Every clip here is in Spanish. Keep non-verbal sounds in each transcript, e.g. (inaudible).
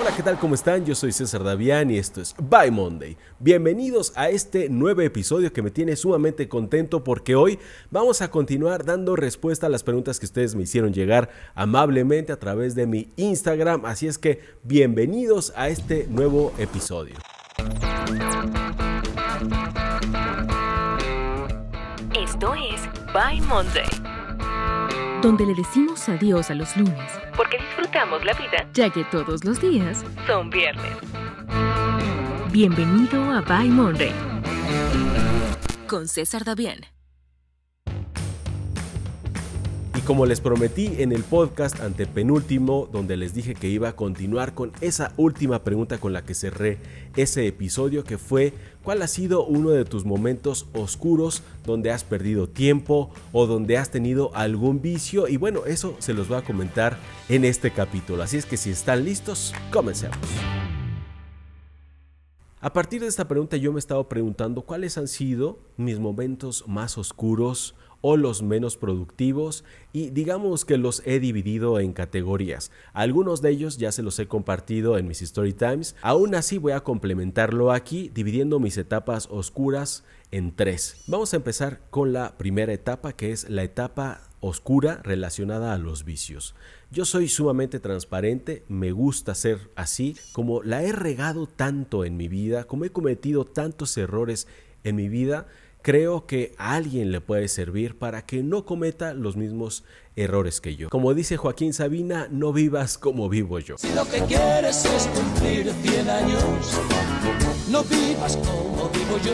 Hola, ¿qué tal? ¿Cómo están? Yo soy César Davián y esto es By Monday. Bienvenidos a este nuevo episodio que me tiene sumamente contento porque hoy vamos a continuar dando respuesta a las preguntas que ustedes me hicieron llegar amablemente a través de mi Instagram. Así es que bienvenidos a este nuevo episodio. Esto es By Monday, donde le decimos adiós a los lunes, porque disfrutamos la vida, ya que todos los días son viernes. Bienvenido a By Monday con César Davián. Como les prometí en el podcast antepenúltimo, donde les dije que iba a continuar con esa última pregunta con la que cerré ese episodio, que fue ¿cuál ha sido uno de tus momentos oscuros donde has perdido tiempo o donde has tenido algún vicio? Y bueno, eso se los voy a comentar en este capítulo. Así es que si están listos, comencemos. A partir de esta pregunta yo me he estado preguntando cuáles han sido mis momentos más oscuros o los menos productivos y digamos que los he dividido en categorías. Algunos de ellos ya se los he compartido en mis story times. Aún así voy a complementarlo aquí dividiendo mis etapas oscuras en tres. Vamos a empezar con la primera etapa que es la etapa oscura relacionada a los vicios. Yo soy sumamente transparente, me gusta ser así, como la he regado tanto en mi vida, como he cometido tantos errores en mi vida, creo que a alguien le puede servir para que no cometa los mismos errores que yo. Como dice Joaquín Sabina, no vivas como vivo yo. Si lo que quieres es cumplir 100 años, no vivas como vivo yo.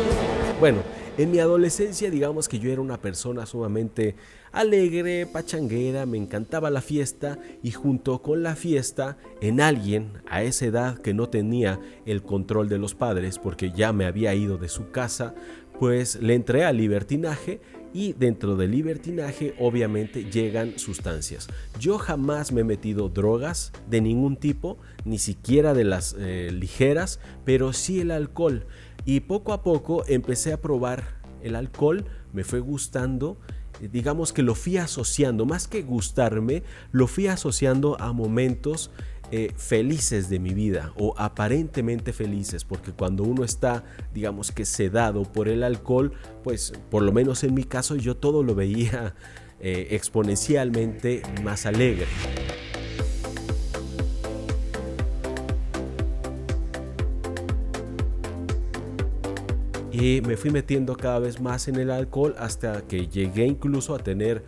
Bueno, en mi adolescencia digamos que yo era una persona sumamente alegre, pachanguera, me encantaba la fiesta y junto con la fiesta en alguien a esa edad que no tenía el control de los padres porque ya me había ido de su casa, pues le entré al libertinaje y dentro del libertinaje obviamente llegan sustancias. Yo jamás me he metido drogas de ningún tipo, ni siquiera de las eh, ligeras, pero sí el alcohol. Y poco a poco empecé a probar el alcohol, me fue gustando eh, digamos que lo fui asociando, más que gustarme, lo fui asociando a momentos eh, felices de mi vida o aparentemente felices, porque cuando uno está, digamos que sedado por el alcohol, pues por lo menos en mi caso yo todo lo veía eh, exponencialmente más alegre. Y me fui metiendo cada vez más en el alcohol hasta que llegué incluso a tener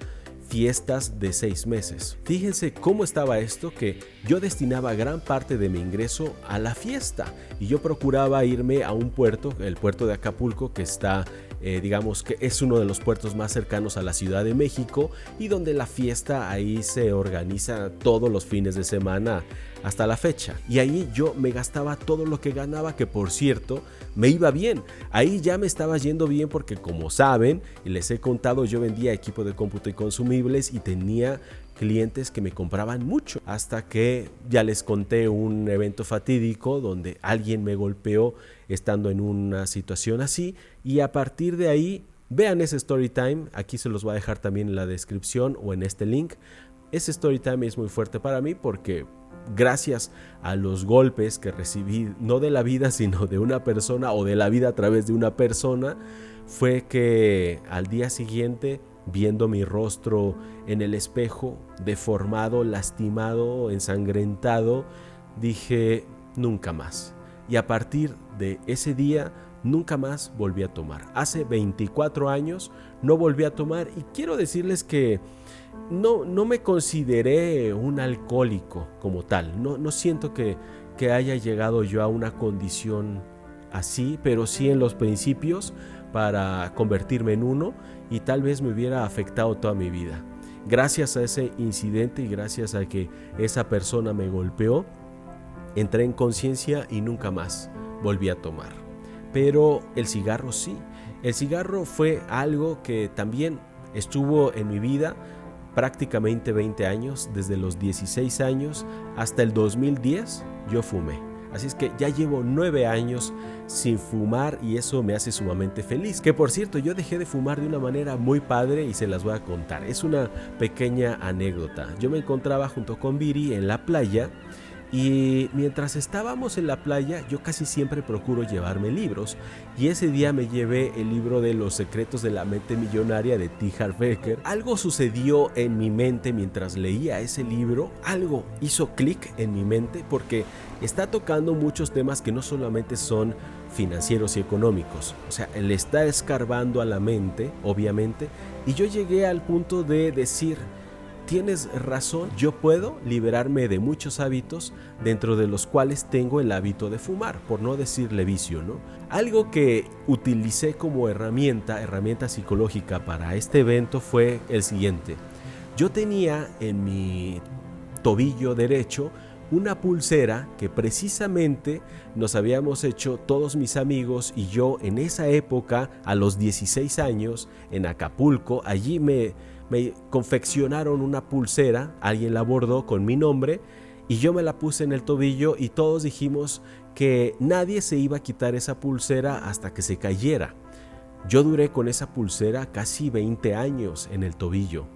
fiestas de seis meses. Fíjense cómo estaba esto que yo destinaba gran parte de mi ingreso a la fiesta y yo procuraba irme a un puerto, el puerto de Acapulco que está eh, digamos que es uno de los puertos más cercanos a la Ciudad de México y donde la fiesta ahí se organiza todos los fines de semana hasta la fecha. Y ahí yo me gastaba todo lo que ganaba, que por cierto me iba bien. Ahí ya me estaba yendo bien porque como saben, les he contado, yo vendía equipo de cómputo y consumibles y tenía clientes que me compraban mucho. Hasta que ya les conté un evento fatídico donde alguien me golpeó estando en una situación así y a partir de ahí vean ese story time, aquí se los voy a dejar también en la descripción o en este link. Ese story time es muy fuerte para mí porque gracias a los golpes que recibí, no de la vida, (laughs) sino de una persona o de la vida a través de una persona, fue que al día siguiente, viendo mi rostro en el espejo, deformado, lastimado, ensangrentado, dije, nunca más. Y a partir de ese día, nunca más volví a tomar. Hace 24 años no volví a tomar y quiero decirles que no, no me consideré un alcohólico como tal. No, no siento que, que haya llegado yo a una condición así, pero sí en los principios para convertirme en uno y tal vez me hubiera afectado toda mi vida. Gracias a ese incidente y gracias a que esa persona me golpeó, entré en conciencia y nunca más volví a tomar. Pero el cigarro sí. El cigarro fue algo que también estuvo en mi vida prácticamente 20 años, desde los 16 años hasta el 2010 yo fumé. Así es que ya llevo 9 años sin fumar y eso me hace sumamente feliz. Que por cierto, yo dejé de fumar de una manera muy padre y se las voy a contar. Es una pequeña anécdota. Yo me encontraba junto con Viri en la playa Y mientras estábamos en la playa, yo casi siempre procuro llevarme libros. Y ese día me llevé el libro de Los secretos de la mente millonaria de T. Harv Eker. Algo sucedió en mi mente mientras leía ese libro. Algo hizo clic en mi mente porque está tocando muchos temas que no solamente son financieros y económicos. O sea, le está escarbando a la mente, obviamente. Y yo llegué al punto de decir, tienes razón, yo puedo liberarme de muchos hábitos dentro de los cuales tengo el hábito de fumar, por no decirle vicio, ¿no? Algo que utilicé como herramienta, herramienta psicológica para este evento fue el siguiente. Yo tenía en mi tobillo derecho una pulsera que precisamente nos habíamos hecho todos mis amigos y yo en esa época, a los 16 años, en Acapulco, allí me me confeccionaron una pulsera, alguien la bordó con mi nombre y yo me la puse en el tobillo y todos dijimos que nadie se iba a quitar esa pulsera hasta que se cayera. Yo duré con esa pulsera casi 20 años en el tobillo,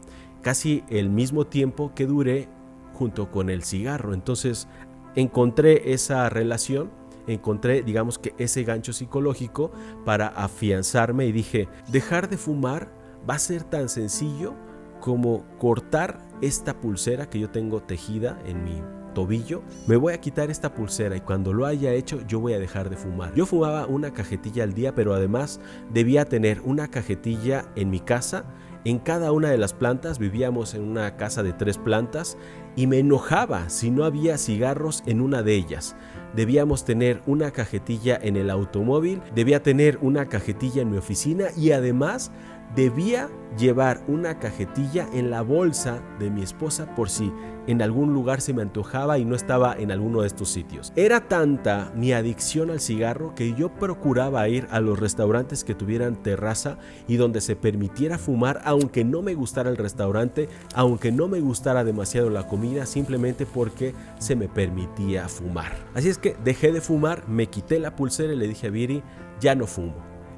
casi el mismo tiempo que duré junto con el cigarro. Entonces encontré esa relación, encontré digamos que ese gancho psicológico para afianzarme y dije, dejar de fumar va a ser tan sencillo como cortar esta pulsera que yo tengo tejida en mi tobillo, me voy a quitar esta pulsera y cuando lo haya hecho yo voy a dejar de fumar. Yo fumaba una cajetilla al día, pero además debía tener una cajetilla en mi casa. En cada una de las plantas vivíamos en una casa de tres plantas y me enojaba si no había cigarros en una de ellas. Debíamos tener una cajetilla en el automóvil, debía tener una cajetilla en mi oficina y además debía llevar una cajetilla en la bolsa de mi esposa por si en algún lugar se me antojaba y no estaba en alguno de estos sitios. Era tanta mi adicción al cigarro que yo procuraba ir a los restaurantes que tuvieran terraza y donde se permitiera fumar aunque no me gustara el restaurante, aunque no me gustara demasiado la comida, simplemente porque se me permitía fumar. Así es que dejé de fumar, me quité la pulsera y le dije a Viri, ya no fumo.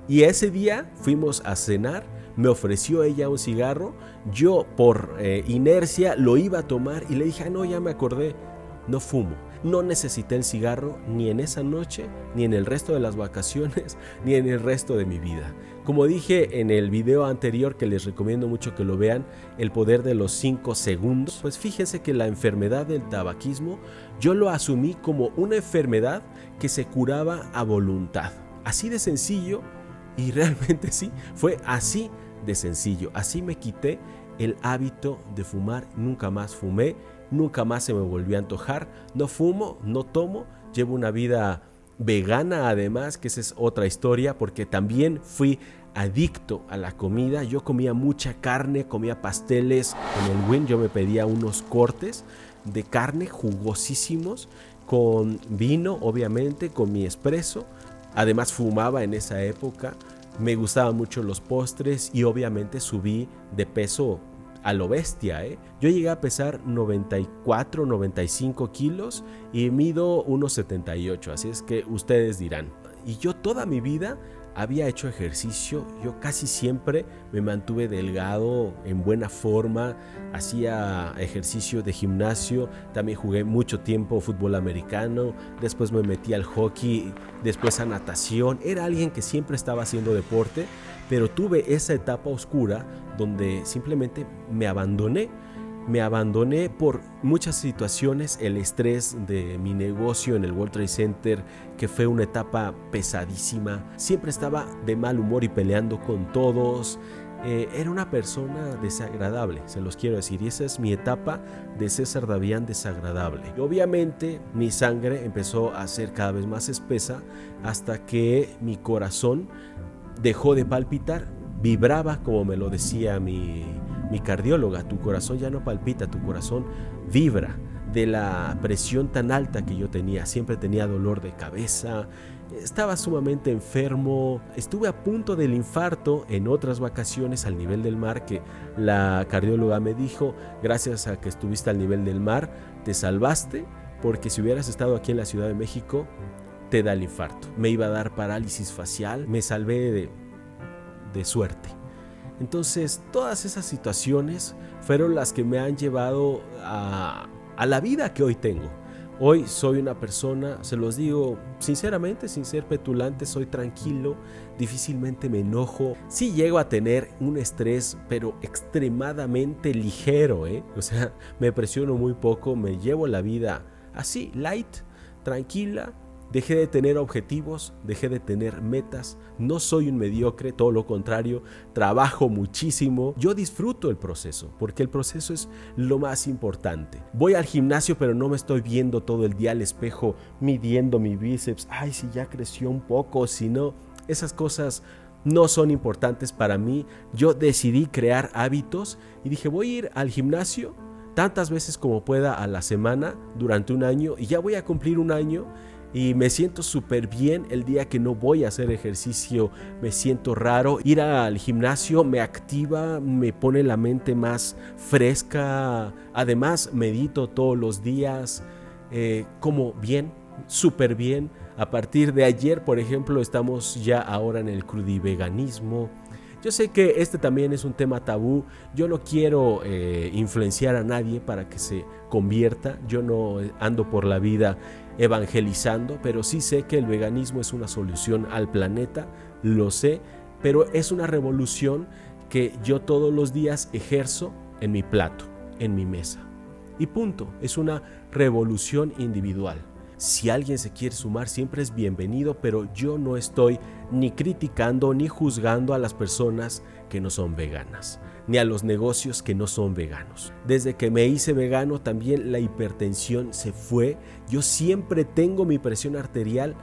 Y ese día fuimos a cenar me ofreció ella un cigarro, yo por eh, inercia lo iba a tomar y le dije, ah, no, ya me acordé, no fumo. No necesité el cigarro ni en esa noche, ni en el resto de las vacaciones, (laughs) ni en el resto de mi vida. Como dije en el video anterior que les recomiendo mucho que lo vean, el poder de los 5 segundos, pues fíjense que la enfermedad del tabaquismo yo lo asumí como una enfermedad que se curaba a voluntad. Así de sencillo y (laughs) realmente sí, fue así de sencillo. Así me quité el hábito de fumar, nunca más fumé, nunca más se me volvió a antojar, no fumo, no tomo, llevo una vida vegana además, que esa es otra historia, porque también fui adicto a la comida, yo comía mucha carne, comía pasteles en el Win, yo me pedía unos cortes de carne jugosísimos con vino, obviamente, con mi espresso, además fumaba en esa época, me gustaban mucho los postres y obviamente subí de peso a lo bestia. ¿eh? Yo llegué a pesar 94, 95 kilos y mido unos 78, así es que ustedes dirán. Y yo toda mi vida había hecho ejercicio, yo casi siempre me mantuve delgado, en buena forma, hacía ejercicio de gimnasio, también jugué mucho tiempo fútbol americano, después me metí al hockey, después a natación, era alguien que siempre estaba haciendo deporte, pero tuve esa etapa oscura donde simplemente me abandoné me abandoné por muchas situaciones, el estrés de mi negocio en el World Trade Center, que fue una etapa pesadísima. Siempre estaba de mal humor y peleando con todos. Eh, era una persona desagradable, se los quiero decir, y esa es mi etapa de César Davián desagradable. Obviamente mi sangre empezó a ser cada vez más espesa hasta que mi corazón dejó de palpitar, vibraba como me lo decía mi mi cardióloga, tu corazón ya no palpita, tu corazón vibra de la presión tan alta que yo tenía. Siempre tenía dolor de cabeza, estaba sumamente enfermo, estuve a punto del infarto en otras vacaciones al nivel del mar que la cardióloga me dijo, gracias a que estuviste al nivel del mar, te salvaste, porque si hubieras estado aquí en la Ciudad de México, te da el infarto. Me iba a dar parálisis facial, me salvé de, de suerte. Entonces, todas esas situaciones fueron las que me han llevado a, la vida que hoy tengo. Hoy soy una persona, se los digo sinceramente, sin ser petulante, soy tranquilo, difícilmente me enojo. Sí llego a tener un estrés, pero extremadamente ligero, ¿eh? O sea, me presiono muy poco, me llevo la vida así, light, tranquila, Dejé de tener objetivos, dejé de tener metas, no soy un mediocre, todo lo contrario, trabajo muchísimo, yo disfruto el proceso, porque el proceso es lo más importante. Voy al gimnasio pero no me estoy viendo todo el día al espejo midiendo mi bíceps, ay si ya creció un poco, si no, esas cosas no son importantes para mí. Yo decidí crear hábitos y dije voy a ir al gimnasio tantas veces como pueda a la semana durante un año y ya voy a cumplir un año y me siento súper bien el día que no voy a hacer ejercicio, me siento raro. Ir al gimnasio me activa, me pone la mente más fresca. Además, medito todos los días, eh, como bien, súper bien. A partir de ayer, por ejemplo, estamos ya ahora en el crudiveganismo. Yo sé que este también es un tema tabú. Yo no quiero eh, influenciar a nadie para que se convierta. Yo no ando por la vida evangelizando, pero sí sé que el veganismo es una solución al planeta, lo sé, pero es una revolución que yo todos los días ejerzo en mi plato, en mi mesa. Y punto, es una revolución individual. Si alguien se quiere sumar, siempre es bienvenido, pero yo no estoy ni criticando ni juzgando a las personas que no son veganas, ni a los negocios que no son veganos. Desde que me hice vegano también la hipertensión se fue. Yo siempre tengo mi presión arterial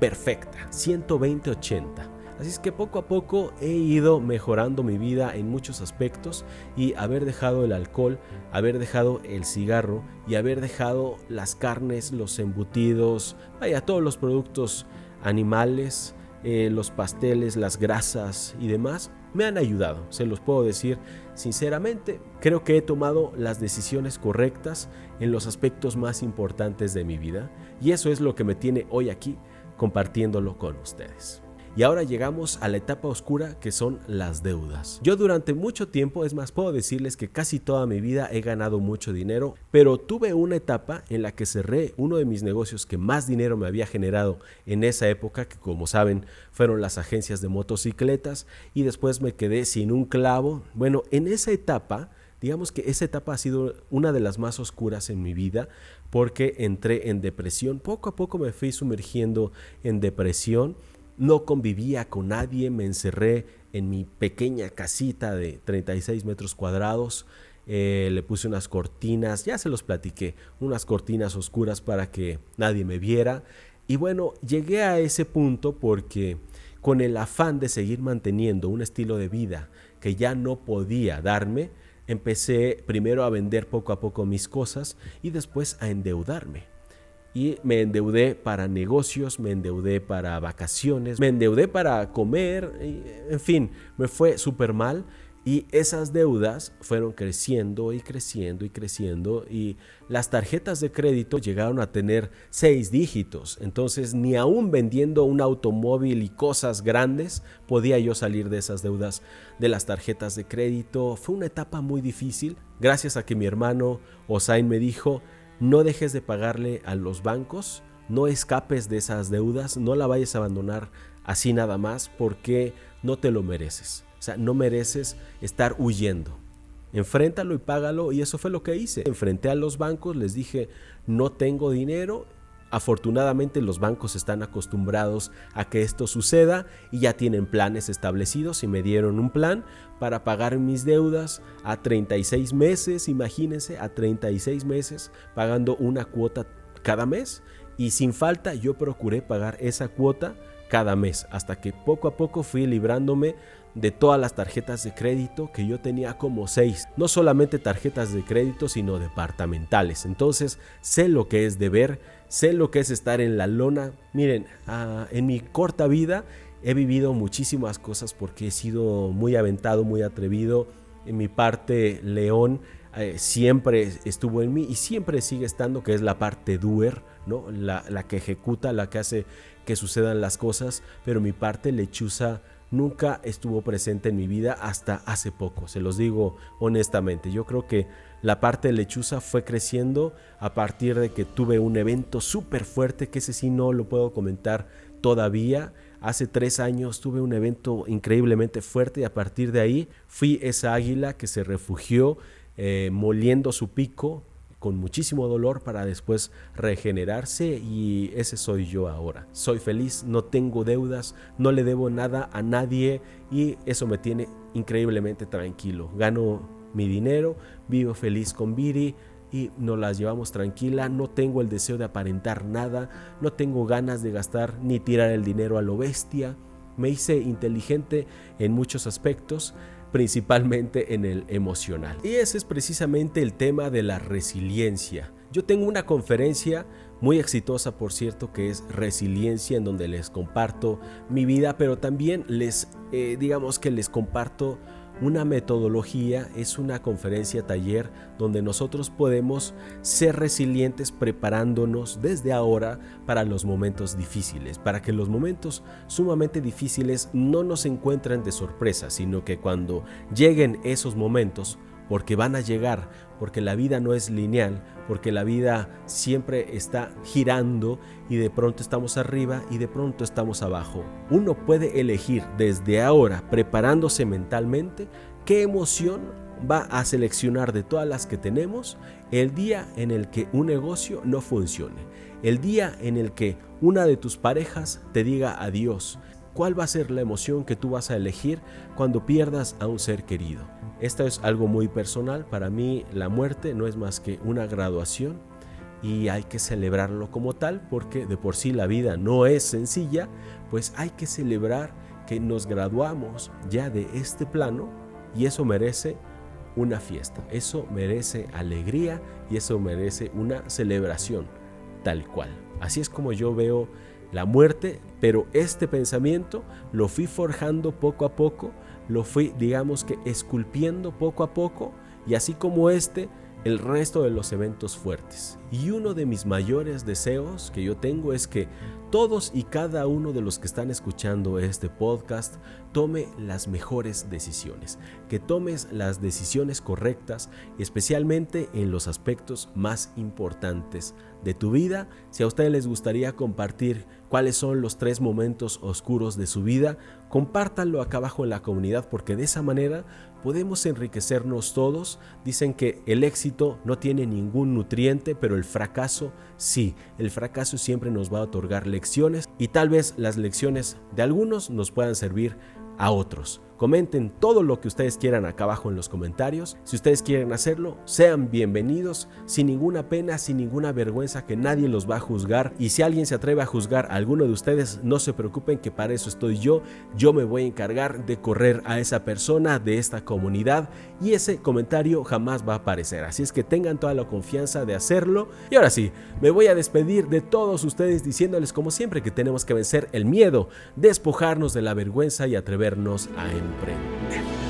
perfecta, 120-80. Así es que poco a poco he ido mejorando mi vida en muchos aspectos y haber dejado el alcohol, haber dejado el cigarro y haber dejado las carnes, los embutidos, vaya, todos los productos animales, eh, los pasteles, las grasas y demás, me han ayudado, se los puedo decir sinceramente. Creo que he tomado las decisiones correctas en los aspectos más importantes de mi vida y eso es lo que me tiene hoy aquí compartiéndolo con ustedes. Y ahora llegamos a la etapa oscura que son las deudas. Yo durante mucho tiempo, es más, puedo decirles que casi toda mi vida he ganado mucho dinero, pero tuve una etapa en la que cerré uno de mis negocios que más dinero me había generado en esa época, que como saben fueron las agencias de motocicletas, y después me quedé sin un clavo. Bueno, en esa etapa... Digamos que esa etapa ha sido una de las más oscuras en mi vida porque entré en depresión. Poco a poco me fui sumergiendo en depresión no convivía con nadie, me encerré en mi pequeña casita de 36 metros cuadrados, eh, le puse unas cortinas, ya se los platiqué, unas cortinas oscuras para que nadie me viera. Y bueno, llegué a ese punto porque con el afán de seguir manteniendo un estilo de vida que ya no podía darme, empecé primero a vender poco a poco mis cosas y después a endeudarme y me endeudé para negocios, me endeudé para vacaciones, me endeudé para comer, en fin, me fue súper mal y esas deudas fueron creciendo y creciendo y creciendo y las tarjetas de crédito llegaron a tener seis dígitos. Entonces ni aún vendiendo un automóvil y cosas grandes podía yo salir de esas deudas de las tarjetas de crédito. Fue una etapa muy difícil gracias a que mi hermano Osain me dijo, no dejes de pagarle a los bancos, no escapes de esas deudas, no la vayas a abandonar así nada más porque no te lo mereces. O sea, no mereces estar huyendo. Enfréntalo y págalo y eso fue lo que hice. Enfrenté a los bancos, les dije, no tengo dinero Afortunadamente los bancos están acostumbrados a que esto suceda y ya tienen planes establecidos y me dieron un plan para pagar mis deudas a 36 meses, imagínense, a 36 meses pagando una cuota cada mes. Y sin falta yo procuré pagar esa cuota cada mes hasta que poco a poco fui librándome de todas las tarjetas de crédito que yo tenía como seis. No solamente tarjetas de crédito, sino departamentales. Entonces sé lo que es deber, sé lo que es estar en la lona. Miren, ah, en mi corta vida he vivido muchísimas cosas porque he sido muy aventado, muy atrevido. En mi parte león eh, siempre estuvo en mí y siempre sigue estando, que es la parte doer, ¿no? la, la que ejecuta, la que hace que sucedan las cosas, pero mi parte lechuza nunca estuvo presente en mi vida hasta hace poco, se los digo honestamente. Yo creo que La parte lechuza fue creciendo a partir de que tuve un evento súper fuerte, que ese sí no lo puedo comentar todavía. Hace tres años tuve un evento increíblemente fuerte y a partir de ahí fui esa águila que se refugió eh, moliendo su pico con muchísimo dolor para después regenerarse y ese soy yo ahora. Soy feliz, no tengo deudas, no le debo nada a nadie y eso me tiene increíblemente tranquilo. Gano mi dinero, vivo feliz con Viri y nos las llevamos tranquila, no tengo el deseo de aparentar nada, no tengo ganas de gastar ni tirar el dinero a lo bestia. Me hice inteligente en muchos aspectos principalmente en el emocional. Y ese es precisamente el tema de la resiliencia. Yo tengo una conferencia muy exitosa, por cierto, que es Resiliencia, en donde les comparto mi vida, pero también les, eh, digamos que les comparto una metodología, es una conferencia taller donde nosotros podemos ser resilientes preparándonos desde ahora para los momentos difíciles, para que los momentos sumamente difíciles no nos encuentren de sorpresa, sino que cuando lleguen esos momentos, porque van a llegar, porque la vida no es lineal, porque la vida siempre está girando y de pronto estamos arriba y de pronto estamos abajo. Uno puede elegir desde ahora, preparándose mentalmente, qué emoción va a seleccionar de todas las que tenemos el día en el que un negocio no funcione, el día en el que una de tus parejas te diga adiós, cuál va a ser la emoción que tú vas a elegir cuando pierdas a un ser querido. Esto es algo muy personal, para mí la muerte no es más que una graduación y hay que celebrarlo como tal porque de por sí la vida no es sencilla, pues hay que celebrar que nos graduamos ya de este plano y eso merece una fiesta, eso merece alegría y eso merece una celebración tal cual. Así es como yo veo la muerte, pero este pensamiento lo fui forjando poco a poco, lo fui, digamos que, esculpiendo poco a poco, y así como este, el resto de los eventos fuertes. Y uno de mis mayores deseos que yo tengo es que todos y cada uno de los que están escuchando este podcast tome las mejores decisiones, que tomes las decisiones correctas, especialmente en los aspectos más importantes de tu vida. Si a ustedes les gustaría compartir cuáles son los tres momentos oscuros de su vida, compártanlo acá abajo en la comunidad porque de esa manera podemos enriquecernos todos. Dicen que el éxito no tiene ningún nutriente, pero el fracaso sí. El fracaso siempre nos va a otorgar lecciones y tal vez las lecciones de algunos nos puedan servir a otros. Comenten todo lo que ustedes quieran acá abajo en los comentarios. Si ustedes quieren hacerlo, sean bienvenidos, sin ninguna pena, sin ninguna vergüenza, que nadie los va a juzgar. Y si alguien se atreve a juzgar a alguno de ustedes, no se preocupen que para eso estoy yo. Yo me voy a encargar de correr a esa persona de esta comunidad y ese comentario jamás va a aparecer. Así es que tengan toda la confianza de hacerlo. Y ahora sí, me voy a despedir de todos ustedes diciéndoles como siempre que tenemos que vencer el miedo, despojarnos de la vergüenza y atrevernos a emprende.